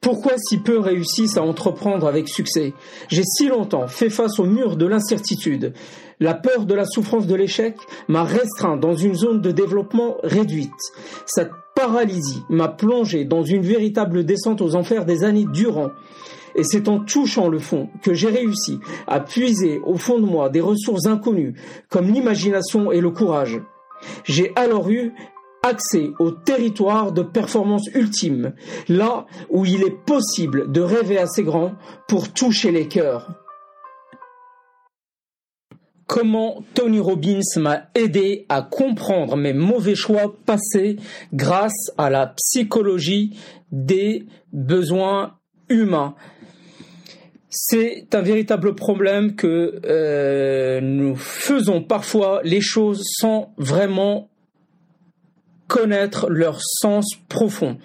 Pourquoi si peu réussissent à entreprendre avec succès? J'ai si longtemps fait face au mur de l'incertitude. La peur de la souffrance de l'échec m'a restreint dans une zone de développement réduite. Cette paralysie m'a plongé dans une véritable descente aux enfers des années durant. Et c'est en touchant le fond que j'ai réussi à puiser au fond de moi des ressources inconnues, comme l'imagination et le courage. J'ai alors eu accès au territoire de performance ultime, là où il est possible de rêver assez grand pour toucher les cœurs. Comment Tony Robbins m'a aidé à comprendre mes mauvais choix passés grâce à la psychologie des besoins humains. C'est un véritable problème que euh, nous faisons parfois les choses sans vraiment connaître leur sens profond.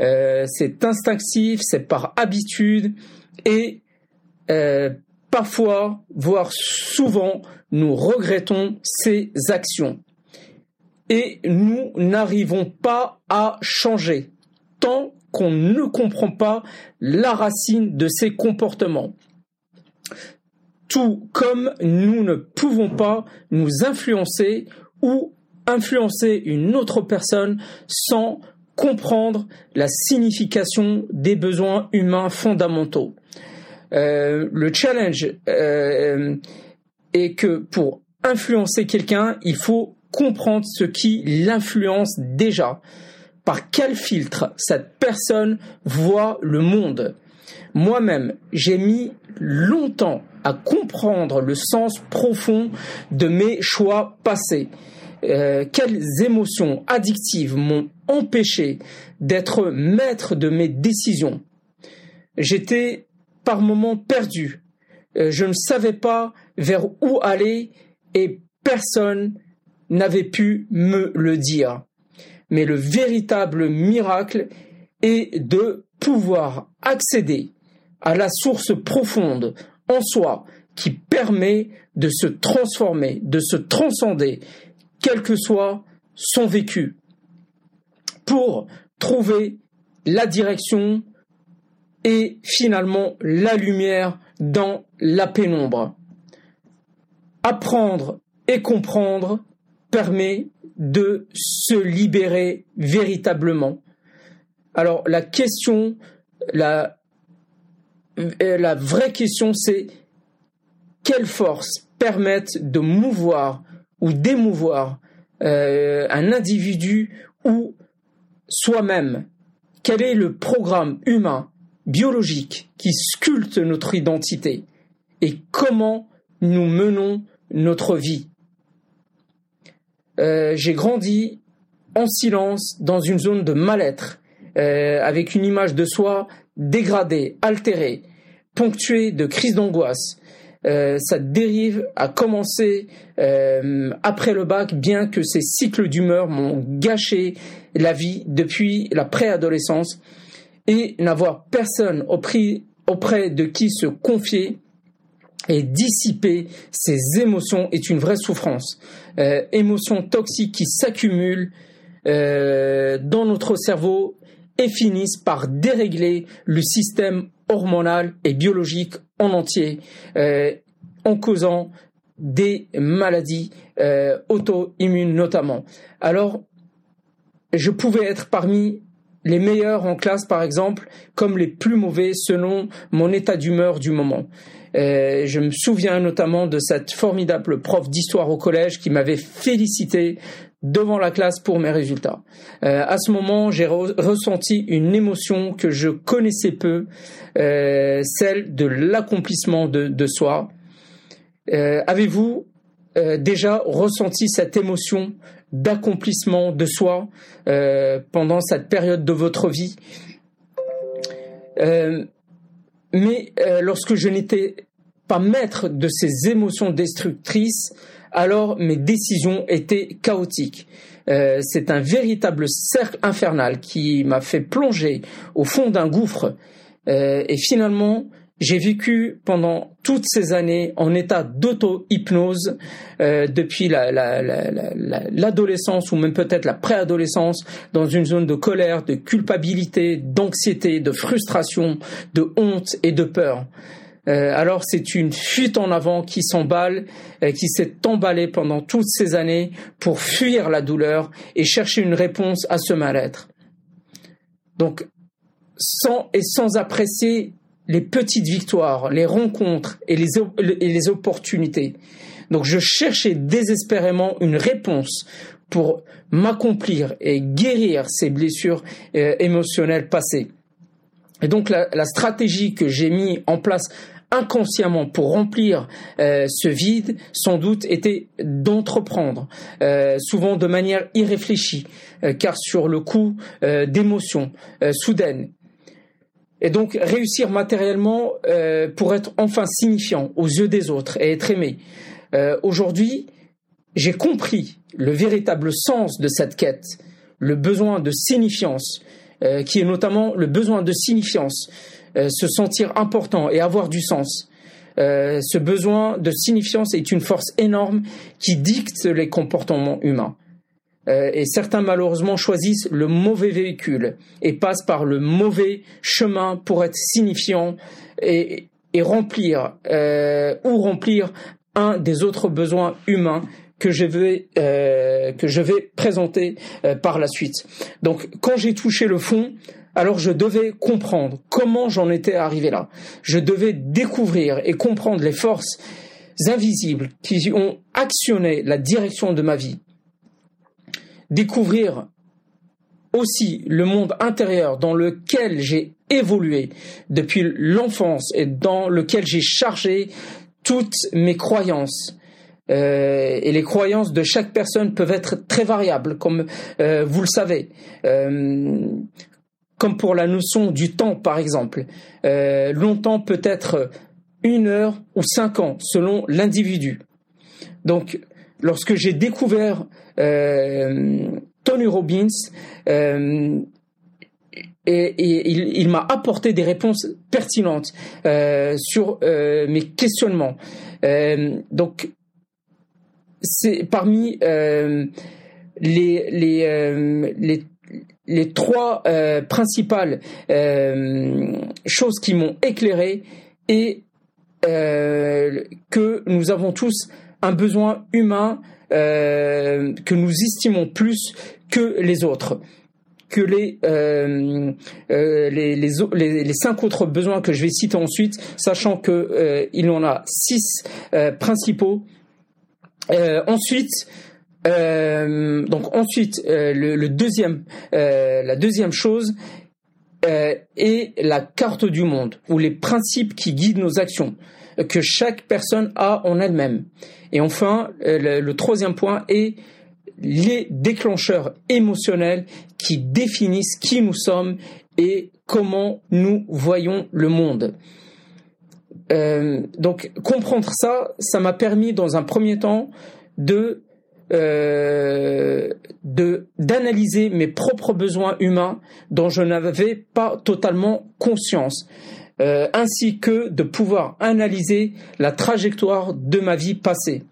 Euh, c'est instinctif, c'est par habitude et euh, parfois, voire souvent, nous regrettons ces actions. Et nous n'arrivons pas à changer tant qu'on ne comprend pas la racine de ces comportements. Tout comme nous ne pouvons pas nous influencer ou influencer une autre personne sans comprendre la signification des besoins humains fondamentaux. Euh, le challenge euh, est que pour influencer quelqu'un, il faut comprendre ce qui l'influence déjà. Par quel filtre cette personne voit le monde? Moi-même, j'ai mis longtemps à comprendre le sens profond de mes choix passés. Euh, quelles émotions addictives m'ont empêché d'être maître de mes décisions? J'étais par moments perdu. Euh, je ne savais pas vers où aller et personne n'avait pu me le dire. Mais le véritable miracle est de pouvoir accéder à la source profonde en soi qui permet de se transformer, de se transcender quel que soit son vécu, pour trouver la direction et finalement la lumière dans la pénombre. Apprendre et comprendre permet de se libérer véritablement. Alors la question, la, vraie question, c'est quelles forces permettent de mouvoir ou d'émouvoir euh, un individu ou soi-même. Quel est le programme humain, biologique, qui sculpte notre identité Et comment nous menons notre vie? Euh, J'ai grandi en silence dans une zone de mal-être, euh, avec une image de soi dégradée, altérée, ponctuée de crises d'angoisse, euh, cette dérive a commencé euh, après le bac, bien que ces cycles d'humeur m'ont gâché la vie depuis la préadolescence et n'avoir personne auprès, de qui se confier et dissiper ces émotions est une vraie souffrance. Euh, émotions toxiques qui s'accumulent euh, dans notre cerveau et finissent par dérégler le système hormonal et biologique en entier, euh, en causant des maladies euh, auto-immunes notamment. Alors, je pouvais être parmi les meilleurs en classe, par exemple, comme les plus mauvais selon mon état d'humeur du moment. Euh, je me souviens notamment de cette formidable prof d'histoire au collège qui m'avait félicité devant la classe pour mes résultats. Euh, à ce moment, j'ai ressenti une émotion que je connaissais peu, euh, celle de l'accomplissement de, de, soi. Euh, Avez-vous euh, déjà ressenti cette émotion d'accomplissement de soi euh, pendant cette période de votre vie? Mais lorsque je n'étais pas maître de ces émotions destructrices, alors mes décisions étaient chaotiques. Euh, c'est un véritable cercle infernal qui m'a fait plonger au fond d'un gouffre. Euh, et finalement, j'ai vécu pendant toutes ces années en état d'auto-hypnose euh, depuis l'adolescence la, ou même peut-être la préadolescence dans une zone de colère, de culpabilité, d'anxiété, de frustration, de honte et de peur. Euh, alors c'est une fuite en avant qui s'emballe, euh, qui s'est emballée pendant toutes ces années pour fuir la douleur et chercher une réponse à ce mal-être. Donc sans et sans apprécier les petites victoires, les rencontres et les, opportunités. Donc je cherchais désespérément une réponse pour m'accomplir et guérir ces blessures euh, émotionnelles passées. Et donc la, la stratégie que j'ai mis en place inconsciemment pour remplir euh, ce vide, sans doute, était d'entreprendre, euh, souvent de manière irréfléchie, car sur le coup d'émotions soudaines et donc réussir matériellement euh, pour être enfin signifiant aux yeux des autres et être aimé. Euh, Aujourd'hui, j'ai compris le véritable sens de cette quête, le besoin de signifiance, euh, qui est notamment le besoin de signifiance, euh, se sentir important et avoir du sens. Euh, ce besoin de signifiance est une force énorme qui dicte les comportements humains. Euh, et certains malheureusement choisissent le mauvais véhicule et passent par le mauvais chemin pour être signifiant et, remplir ou remplir un des autres besoins humains que je vais que je vais présenter par la suite. Donc quand j'ai touché le fond, alors je devais comprendre comment j'en étais arrivé là. Je devais découvrir et comprendre les forces invisibles qui ont actionné la direction de ma vie découvrir aussi le monde intérieur dans lequel j'ai évolué depuis l'enfance et dans lequel j'ai chargé toutes mes croyances. Euh, et les croyances de chaque personne peuvent être très variables, comme euh, vous le savez. Euh, comme pour la notion du temps, par exemple. longtemps peut être une heure ou cinq ans, selon l'individu. Donc, lorsque j'ai découvert euh, Tony Robbins, euh, il, m'a apporté des réponses pertinentes euh, sur mes questionnements. donc, c'est parmi les, les, les, les trois principales choses qui m'ont éclairé et que nous avons tous un besoin humain euh, que nous estimons plus que les autres que les, euh, euh, les, cinq autres besoins que je vais citer ensuite, sachant que euh, il en a six euh, principaux. ensuite, donc ensuite le, le, deuxième, la deuxième chose est la carte du monde ou les principes qui guident nos actions que chaque personne a en elle-même. Et enfin, euh, le, troisième point est les déclencheurs émotionnels qui définissent qui nous sommes et comment nous voyons le monde. Euh, donc comprendre ça, ça m'a permis dans un premier temps de euh, de d'analyser mes propres besoins humains dont je n'avais pas totalement conscience. Euh, ainsi que de pouvoir analyser la trajectoire de ma vie passée.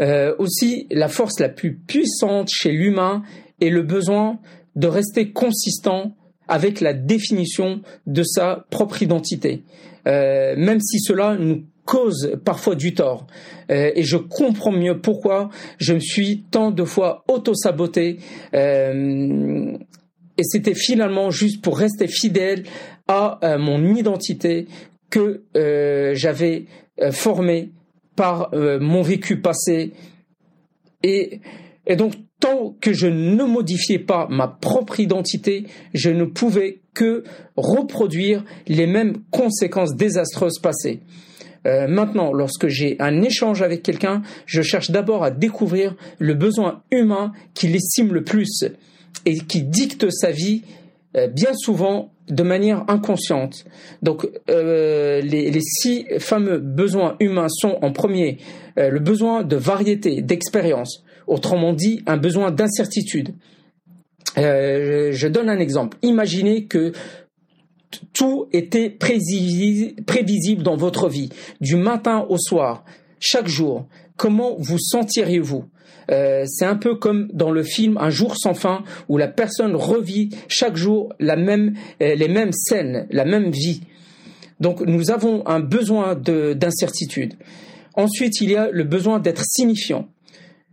Euh, aussi, la force la plus puissante chez l'humain est le besoin de rester consistant avec la définition de sa propre identité, même si cela nous cause parfois du tort. et je comprends mieux pourquoi je me suis tant de fois auto-saboté. et c'était finalement juste pour rester fidèle à euh, mon identité que euh, j'avais euh, formée par mon vécu passé. Et donc, tant que je ne modifiais pas ma propre identité, je ne pouvais que reproduire les mêmes conséquences désastreuses passées. Euh, maintenant, lorsque j'ai un échange avec quelqu'un, je cherche d'abord à découvrir le besoin humain qui l'estime le plus et qui dicte sa vie euh, bien souvent de manière inconsciente. Donc euh, les, six fameux besoins humains sont en premier le besoin de variété, d'expérience, autrement dit un besoin d'incertitude. Je donne un exemple. Imaginez que tout était prévisible dans votre vie, du matin au soir, chaque jour. Comment vous sentiriez-vous? Euh, c'est un peu comme dans le film Un jour sans fin où la personne revit chaque jour la même, euh, les mêmes scènes, la même vie. Donc nous avons un besoin d'incertitude. Ensuite, il y a le besoin d'être signifiant.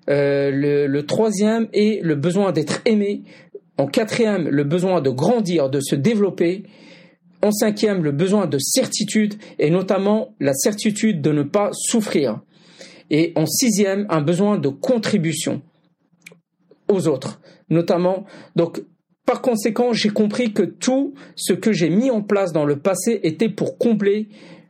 Euh, le, le, troisième est le besoin d'être aimé. En quatrième, le besoin de grandir, de se développer. En cinquième, le besoin de certitude et notamment la certitude de ne pas souffrir. Et en sixième, un besoin de contribution aux autres, notamment. Donc, par conséquent, j'ai compris que tout ce que j'ai mis en place dans le passé était pour combler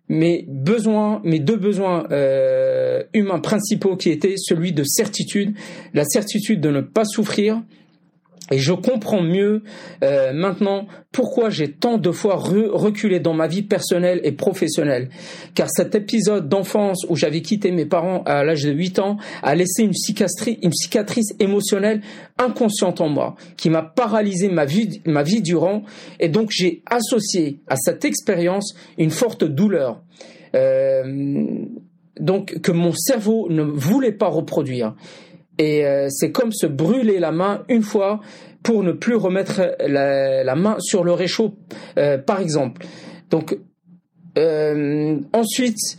mes besoins, mes deux besoins euh, humains principaux qui étaient celui de certitude, la certitude de ne pas souffrir et je comprends mieux euh, maintenant pourquoi j'ai tant de fois reculé dans ma vie personnelle et professionnelle. Car cet épisode d'enfance où j'avais quitté mes parents à l'âge de 8 ans a laissé une cicatrice, une cicatrice émotionnelle inconsciente en moi, qui m'a paralysé ma vie, ma vie durant. Et donc j'ai associé à cette expérience une forte douleur. Euh, donc que mon cerveau ne voulait pas reproduire. Et euh, c'est comme se brûler la main une fois pour ne plus remettre la, main sur le réchaud, euh, par exemple. Donc euh, ensuite,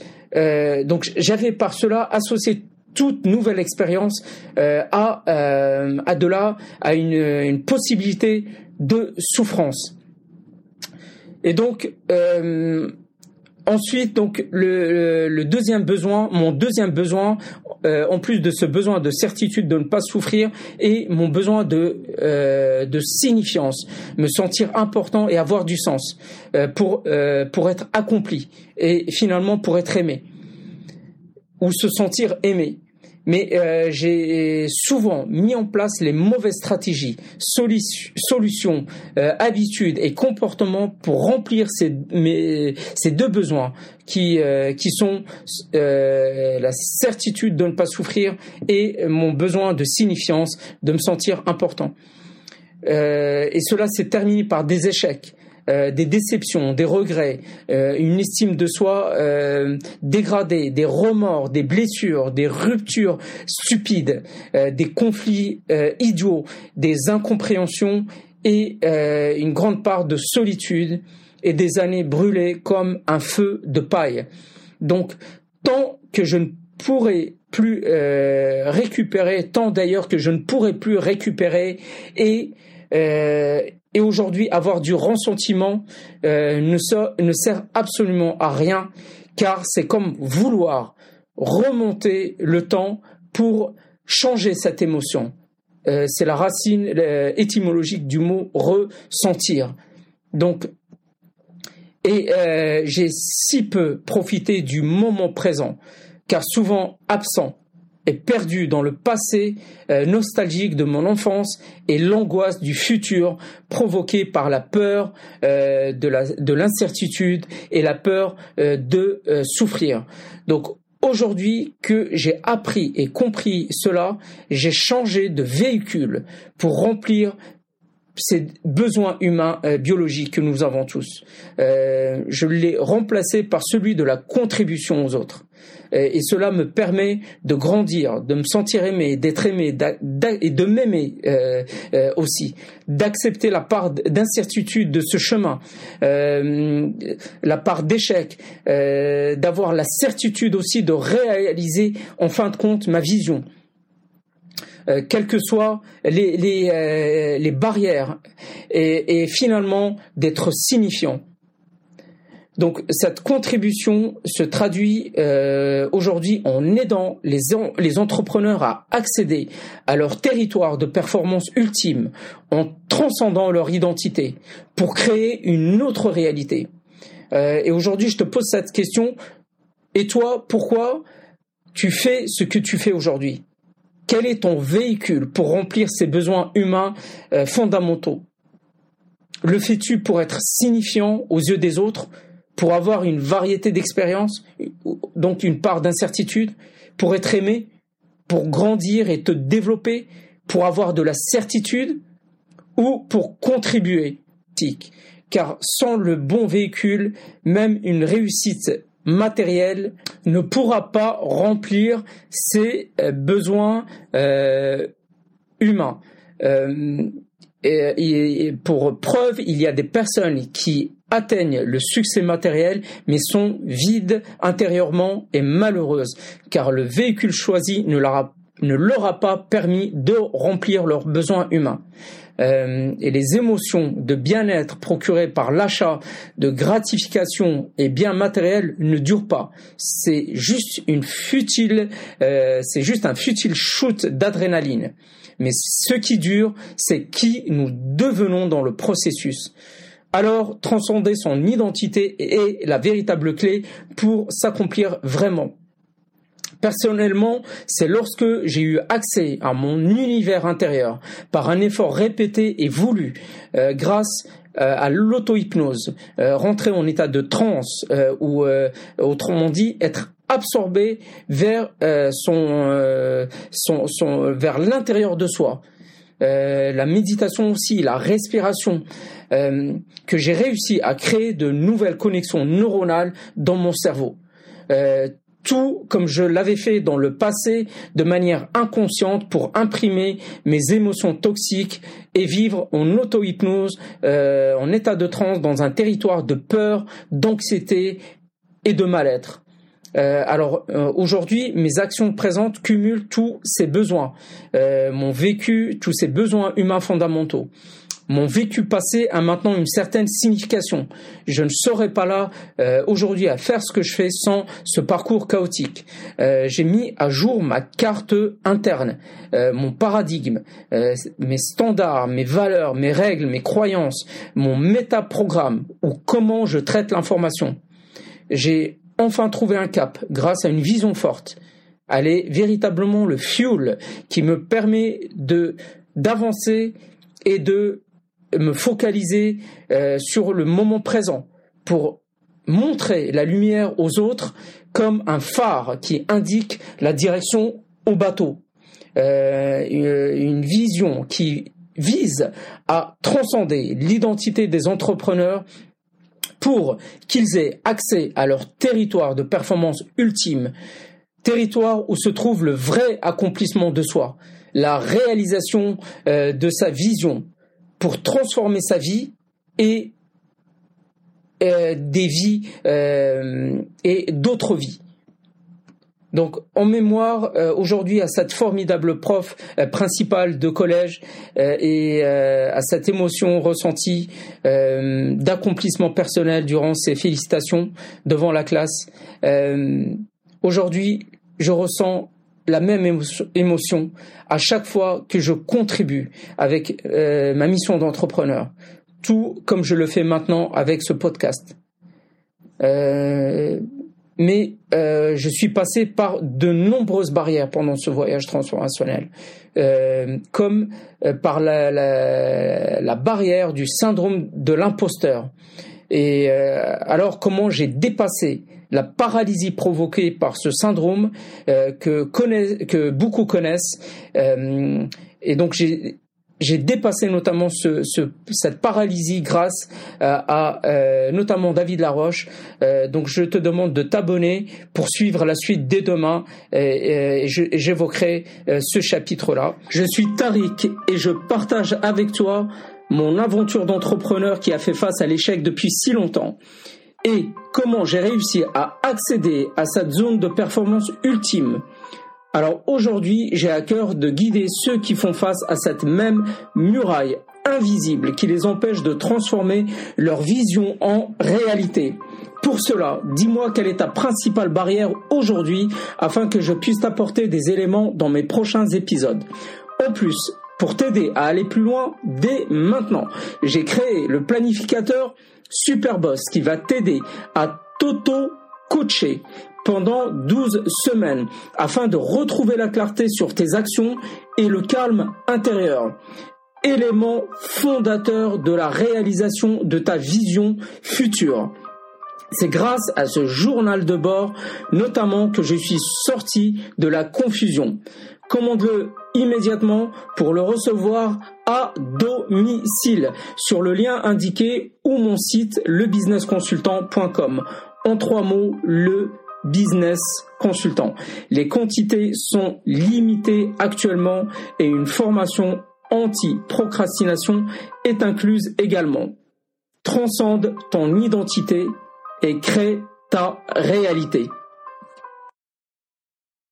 donc j'avais par cela associé toute nouvelle expérience à à de là à une, une possibilité de souffrance. Et donc Ensuite, donc le, deuxième besoin, mon deuxième besoin, euh, en plus de ce besoin de certitude de ne pas souffrir, est mon besoin de euh, de signifiance, me sentir important et avoir du sens euh, pour pour être accompli et finalement pour être aimé ou se sentir aimé mais euh, j'ai souvent mis en place les mauvaises stratégies, solutions, euh, habitudes et comportements pour remplir ces, deux besoins qui, euh, qui sont la certitude de ne pas souffrir et mon besoin de signifiance, de me sentir important. et cela s'est terminé par des échecs. Euh, des déceptions, des regrets, euh, une estime de soi euh, dégradée, des remords, des blessures, des ruptures stupides, des conflits idiots, des incompréhensions et une grande part de solitude et des années brûlées comme un feu de paille. Donc, tant que je ne pourrai plus récupérer, tant d'ailleurs que je ne pourrai plus récupérer et et aujourd'hui, avoir du ressentiment euh, ne, sert absolument à rien, car c'est comme vouloir remonter le temps pour changer cette émotion. Euh, c'est la racine étymologique du mot ressentir. Donc, et euh, j'ai si peu profité du moment présent, car souvent absent perdu dans le passé euh, nostalgique de mon enfance et l'angoisse du futur provoquée par la peur euh, de l'incertitude et la peur euh, de souffrir. Donc Aujourd'hui que j'ai appris et compris cela, j'ai changé de véhicule pour remplir ces besoins humains biologiques que nous avons tous. je l'ai remplacé par celui de la contribution aux autres. Euh, et cela me permet de grandir, de me sentir aimé, d'être aimé et de m'aimer euh, euh, aussi, d'accepter la part d'incertitude de ce chemin, la part d'échec, d'avoir la certitude aussi de réaliser en fin de compte ma vision. Quelles que soient les, les, les barrières, et, finalement d'être signifiant. Donc cette contribution se traduit euh, aujourd'hui en aidant les, les entrepreneurs à accéder à leur territoire de performance ultime, en transcendant leur identité, pour créer une autre réalité. Euh, et aujourd'hui, je te pose cette question. Et toi, pourquoi tu fais ce que tu fais aujourd'hui? Quel est ton véhicule pour remplir ces besoins humains euh, fondamentaux? Le fais-tu pour être signifiant aux yeux des autres pour avoir une variété d'expériences, donc une part d'incertitude, pour être aimé, pour grandir et te développer, pour avoir de la certitude ou pour contribuer? car sans le bon véhicule, même une réussite matérielle ne pourra pas remplir ses euh, besoins euh, humains. Euh, et, pour preuve, il y a des personnes qui atteignent le succès matériel mais sont vides intérieurement et malheureuses car le véhicule choisi ne leur a, ne leur a pas permis de remplir leurs besoins humains. Euh, et les émotions de bien-être procurées par l'achat de gratification et biens matériels ne durent pas. C'est juste une futile, euh, c'est juste un futile shoot d'adrénaline. Mais ce qui dure, c'est qui nous devenons dans le processus. Alors, transcender son identité est la véritable clé pour s'accomplir vraiment. Personnellement, c'est lorsque j'ai eu accès à mon univers intérieur par un effort répété et voulu euh, grâce euh, à l'auto-hypnose, euh, rentrer en état de transe ou autrement dit être absorbé vers son, son, son, vers l'intérieur de soi. la méditation aussi, la respiration, que j'ai réussi à créer de nouvelles connexions neuronales dans mon cerveau tout comme je l'avais fait dans le passé de manière inconsciente pour imprimer mes émotions toxiques et vivre en auto-hypnose, euh, en état de transe dans un territoire de peur, d'anxiété et de mal-être. Euh, alors euh, aujourd'hui, mes actions présentes cumulent tous ces besoins, mon vécu, tous ces besoins humains fondamentaux. Mon vécu passé a maintenant une certaine signification. Je ne serais pas là euh, aujourd'hui à faire ce que je fais sans ce parcours chaotique. Euh, j'ai mis à jour ma carte interne, euh, mon paradigme, mes standards, mes valeurs, mes règles, mes croyances, mon métaprogramme ou comment je traite l'information. J'ai enfin trouvé un cap grâce à une vision forte. Elle est véritablement le fuel qui me permet de d'avancer et de me focaliser euh, sur le moment présent pour montrer la lumière aux autres comme un phare qui indique la direction au bateau. Euh, une vision qui vise à transcender l'identité des entrepreneurs pour qu'ils aient accès à leur territoire de performance ultime, territoire où se trouve le vrai accomplissement de soi, la réalisation euh, de sa vision, pour transformer sa vie et euh, des vies euh, et d'autres vies. Donc en mémoire euh, aujourd'hui à cette formidable prof principale de collège et à cette émotion ressentie d'accomplissement personnel durant ces félicitations devant la classe. aujourd'hui, je ressens la même émotion à chaque fois que je contribue avec euh, ma mission d'entrepreneur, tout comme je le fais maintenant avec ce podcast. Euh, mais euh, je suis passé par de nombreuses barrières pendant ce voyage transformationnel, comme par la, la, la, barrière du syndrome de l'imposteur. Et alors comment j'ai dépassé la paralysie provoquée par ce syndrome euh, que, que beaucoup connaissent. Euh, et donc j'ai j'ai dépassé notamment ce, ce, cette paralysie grâce euh, à, notamment David Laroche. donc je te demande de t'abonner pour suivre la suite dès demain et, j'évoquerai ce chapitre-là. Je suis Tariq et je partage avec toi mon aventure d'entrepreneur qui a fait face à l'échec depuis si longtemps et comment j'ai réussi à accéder à cette zone de performance ultime. Alors aujourd'hui, j'ai à cœur de guider ceux qui font face à cette même muraille invisible qui les empêche de transformer leur vision en réalité. Pour cela, dis-moi quelle est ta principale barrière aujourd'hui afin que je puisse t'apporter des éléments dans mes prochains épisodes. En plus, pour t'aider à aller plus loin dès maintenant, j'ai créé le planificateur Superboss qui va t'aider à t'auto-coacher pendant 12 semaines afin de retrouver la clarté sur tes actions et le calme intérieur. Élément fondateur de la réalisation de ta vision future. C'est grâce à ce journal de bord notamment que je suis sorti de la confusion. Commande-le immédiatement pour le recevoir à domicile sur le lien indiqué ou mon site lebusinessconsultant.com. En trois mots, le business consultant. Les quantités sont limitées actuellement et une formation anti-procrastination est incluse également. Transcende ton identité et crée ta réalité.